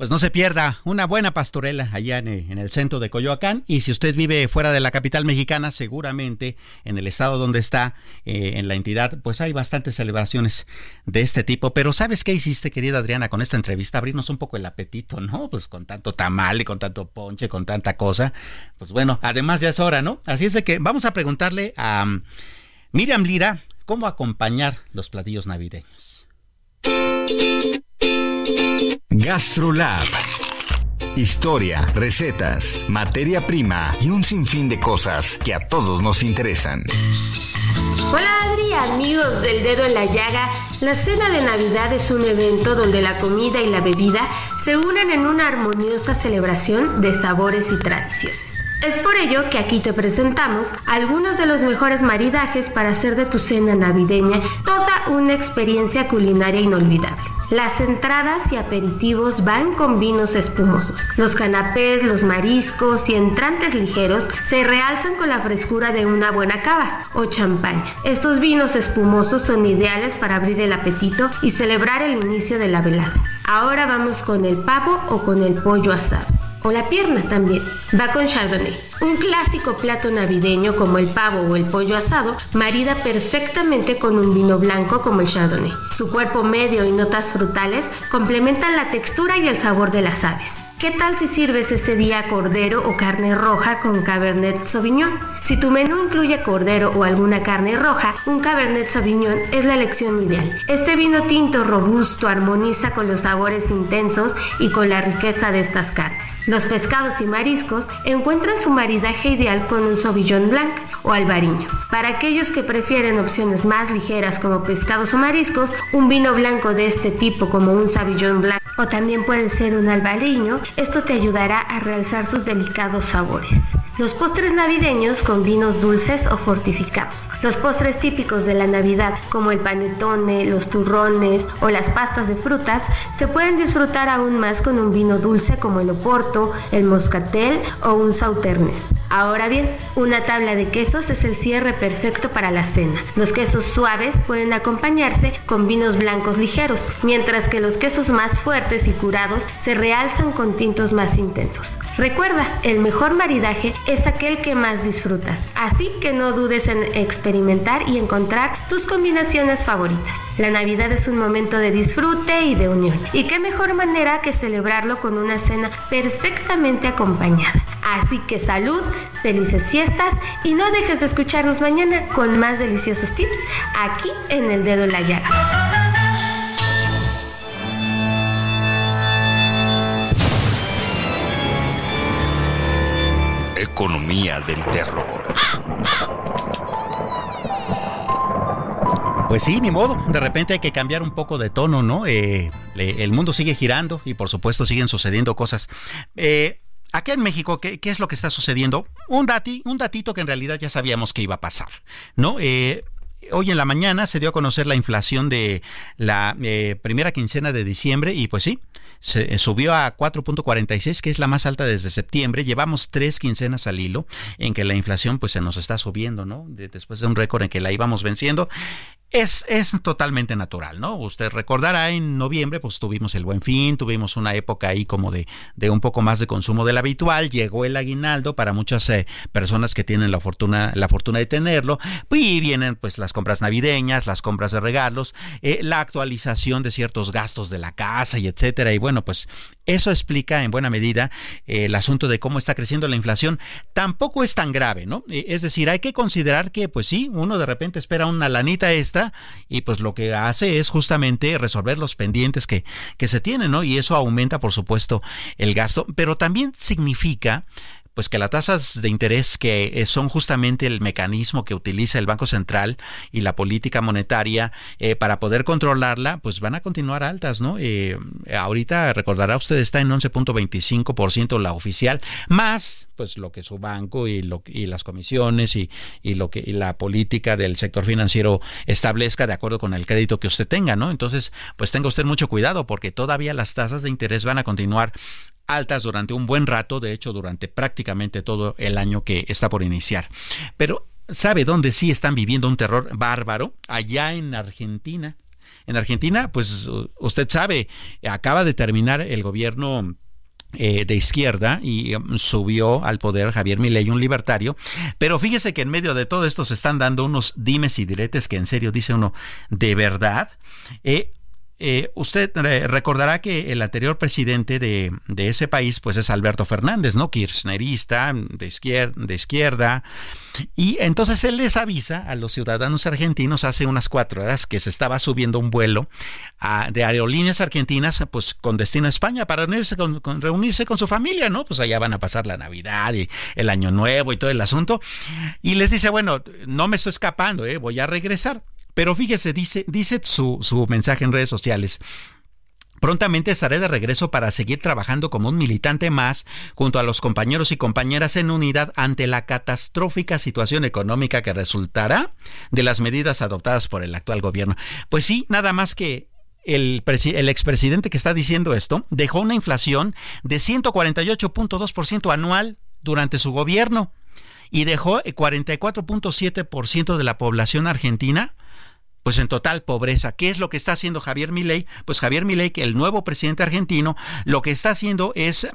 pues no se pierda una buena pastorela allá en, el centro de Coyoacán. Y si usted vive fuera de la capital mexicana, seguramente en el estado donde está, eh, en la entidad, pues hay bastantes celebraciones de este tipo. Pero ¿sabes qué hiciste, querida Adriana, con esta entrevista? Abrirnos un poco el apetito, ¿no? Pues con tanto tamal y con tanto ponche, con tanta cosa. Pues bueno, además ya es hora, ¿no? Así es de que vamos a preguntarle a Miriam Lira, ¿cómo acompañar los platillos navideños? GastroLab. Historia, recetas, materia prima y un sinfín de cosas que a todos nos interesan. Hola Adri, amigos del dedo en la llaga. La cena de Navidad es un evento donde la comida y la bebida se unen en una armoniosa celebración de sabores y tradiciones. Es por ello que aquí te presentamos algunos de los mejores maridajes para hacer de tu cena navideña toda una experiencia culinaria inolvidable. Las entradas y aperitivos van con vinos espumosos. Los canapés, los mariscos y entrantes ligeros se realzan con la frescura de una buena cava o champaña. Estos vinos espumosos son ideales para abrir el apetito y celebrar el inicio de la velada. Ahora vamos con el pavo o con el pollo asado o la pierna también. Va con Chardonnay. Un clásico plato navideño como el pavo o el pollo asado marida perfectamente con un vino blanco como el Chardonnay. Su cuerpo medio y notas frutales complementan la textura y el sabor de las aves. ¿Qué tal si sirves ese día cordero o carne roja con Cabernet Sauvignon? Si tu menú incluye cordero o alguna carne roja, un Cabernet Sauvignon es la elección ideal. Este vino tinto robusto armoniza con los sabores intensos y con la riqueza de estas carnes. Los pescados y mariscos encuentran su maridaje ideal con un Sauvignon Blanc o albariño. Para aquellos que prefieren opciones más ligeras como pescados o mariscos, un vino blanco de este tipo como un Sauvignon Blanc o también puede ser un albariño, esto te ayudará a realzar sus delicados sabores. Los postres navideños con vinos dulces o fortificados. Los postres típicos de la Navidad, como el panetone, los turrones o las pastas de frutas, se pueden disfrutar aún más con un vino dulce como el oporto, el moscatel o un sauternes. Ahora bien, una tabla de quesos es el cierre perfecto para la cena. Los quesos suaves pueden acompañarse con vinos blancos ligeros, mientras que los quesos más fuertes y curados se realzan con tintos más intensos. Recuerda, el mejor maridaje es aquel que más disfrutas, así que no dudes en experimentar y encontrar tus combinaciones favoritas. La Navidad es un momento de disfrute y de unión, y qué mejor manera que celebrarlo con una cena perfectamente acompañada. Así que salud, felices fiestas y no dejes de escucharnos mañana con más deliciosos tips aquí en El Dedo en la Llaga. Economía del terror. Pues sí, ni modo. De repente hay que cambiar un poco de tono, ¿no? Eh, el mundo sigue girando y por supuesto siguen sucediendo cosas. Eh, Aquí en México, ¿qué, es lo que está sucediendo? Un, dati, un datito que en realidad ya sabíamos que iba a pasar, ¿no? Eh, hoy en la mañana se dio a conocer la inflación de la primera quincena de diciembre y pues sí, se subió a 4.46, que es la más alta desde septiembre. Llevamos tres quincenas al hilo en que la inflación pues se nos está subiendo, ¿no? después de un récord en que la íbamos venciendo. Es, es, totalmente natural, ¿no? Usted recordará en noviembre, pues tuvimos el buen fin, tuvimos una época ahí como de, de un poco más de consumo del habitual, llegó el aguinaldo para muchas eh, personas que tienen la fortuna, la fortuna de tenerlo, y vienen pues las compras navideñas, las compras de regalos, eh, la actualización de ciertos gastos de la casa y etcétera, y bueno, pues eso explica en buena medida eh, el asunto de cómo está creciendo la inflación. Tampoco es tan grave, ¿no? Es decir, hay que considerar que, pues sí, uno de repente espera una lanita extra, y pues lo que hace es justamente resolver los pendientes que, que se tienen, ¿no? Y eso aumenta, por supuesto, el gasto, pero también significa pues que las tasas de interés que eh, son justamente el mecanismo que utiliza el Banco Central y la política monetaria eh, para poder controlarla, pues van a continuar altas, ¿no? Eh, ahorita recordará usted está en 11.25% la oficial, más pues lo que su banco y lo y las comisiones y, y lo que y la política del sector financiero establezca de acuerdo con el crédito que usted tenga, ¿no? Entonces, pues tenga usted mucho cuidado porque todavía las tasas de interés van a continuar altas durante un buen rato, de hecho durante prácticamente todo el año que está por iniciar. Pero ¿sabe dónde sí están viviendo un terror bárbaro? Allá en Argentina. En Argentina, pues usted sabe, acaba de terminar el gobierno eh, de izquierda y um, subió al poder Javier Milei, un libertario. Pero fíjese que en medio de todo esto se están dando unos dimes y diretes que en serio dice uno, ¿de verdad? Eh, eh, usted recordará que el anterior presidente de, ese país, pues es Alberto Fernández, ¿no? Kirchnerista, de izquierda, de izquierda. Y entonces él les avisa a los ciudadanos argentinos hace unas cuatro horas que se estaba subiendo un vuelo de aerolíneas argentinas, pues con destino a España para reunirse con, reunirse con su familia, ¿no? Pues allá van a pasar la Navidad y el Año Nuevo y todo el asunto. Y les dice, bueno, no me estoy escapando, ¿eh? voy a regresar. Pero fíjese, dice, dice su, su mensaje en redes sociales. Prontamente estaré de regreso para seguir trabajando como un militante más junto a los compañeros y compañeras en unidad ante la catastrófica situación económica que resultará de las medidas adoptadas por el actual gobierno. Pues sí, nada más que el, el, expresidente que está diciendo esto dejó una inflación de 148.2% anual durante su gobierno y dejó 44.7% de la población argentina pues en total pobreza. ¿Qué es lo que está haciendo Javier Milei? Pues Javier Milei, el nuevo presidente argentino, lo que está haciendo es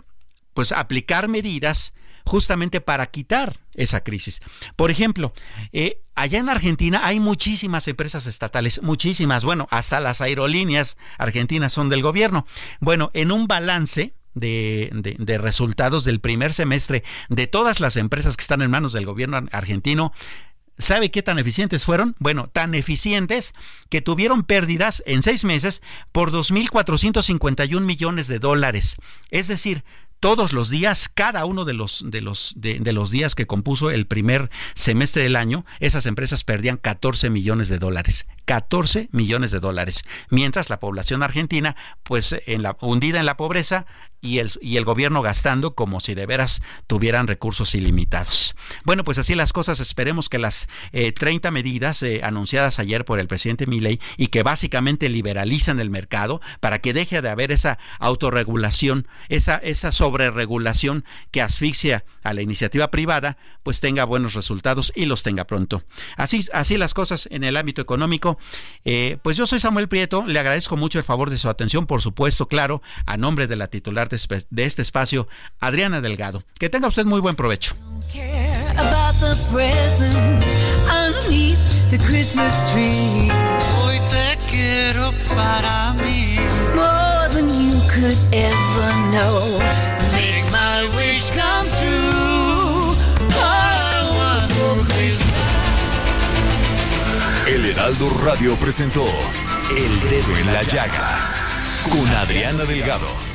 pues aplicar medidas justamente para quitar esa crisis. Por ejemplo, eh, allá en Argentina hay muchísimas empresas estatales, muchísimas, bueno, hasta las aerolíneas argentinas son del gobierno. Bueno, en un balance de, de, resultados del primer semestre de todas las empresas que están en manos del gobierno argentino, ¿Sabe qué tan eficientes fueron? Bueno, tan eficientes que tuvieron pérdidas en seis meses por 2.451 millones de dólares. Es decir, todos los días, cada uno de los, de los, de, los días que compuso el primer semestre del año, esas empresas perdían 14 millones de dólares. 14 millones de dólares. Mientras la población argentina, pues en la, hundida en la pobreza y el, y el gobierno gastando como si de veras tuvieran recursos ilimitados. Bueno, pues así las cosas. Esperemos que las 30 eh, medidas eh, anunciadas ayer por el presidente Milei y que básicamente liberalizan el mercado para que deje de haber esa autorregulación, esa, esa sobreregulación que asfixia a la iniciativa privada, pues tenga buenos resultados y los tenga pronto. Así, así las cosas en el ámbito económico. Eh, pues yo soy Samuel Prieto, le agradezco mucho el favor de su atención, por supuesto, claro, a nombre de la titular de, de este espacio, Adriana Delgado. Que tenga usted muy buen provecho. Hoy te quiero para mí. More than you could ever know. Make my wish come true. All I want for Christmas. El Heraldo Radio presentó El Dedo en la Llaga con Adriana Delgado.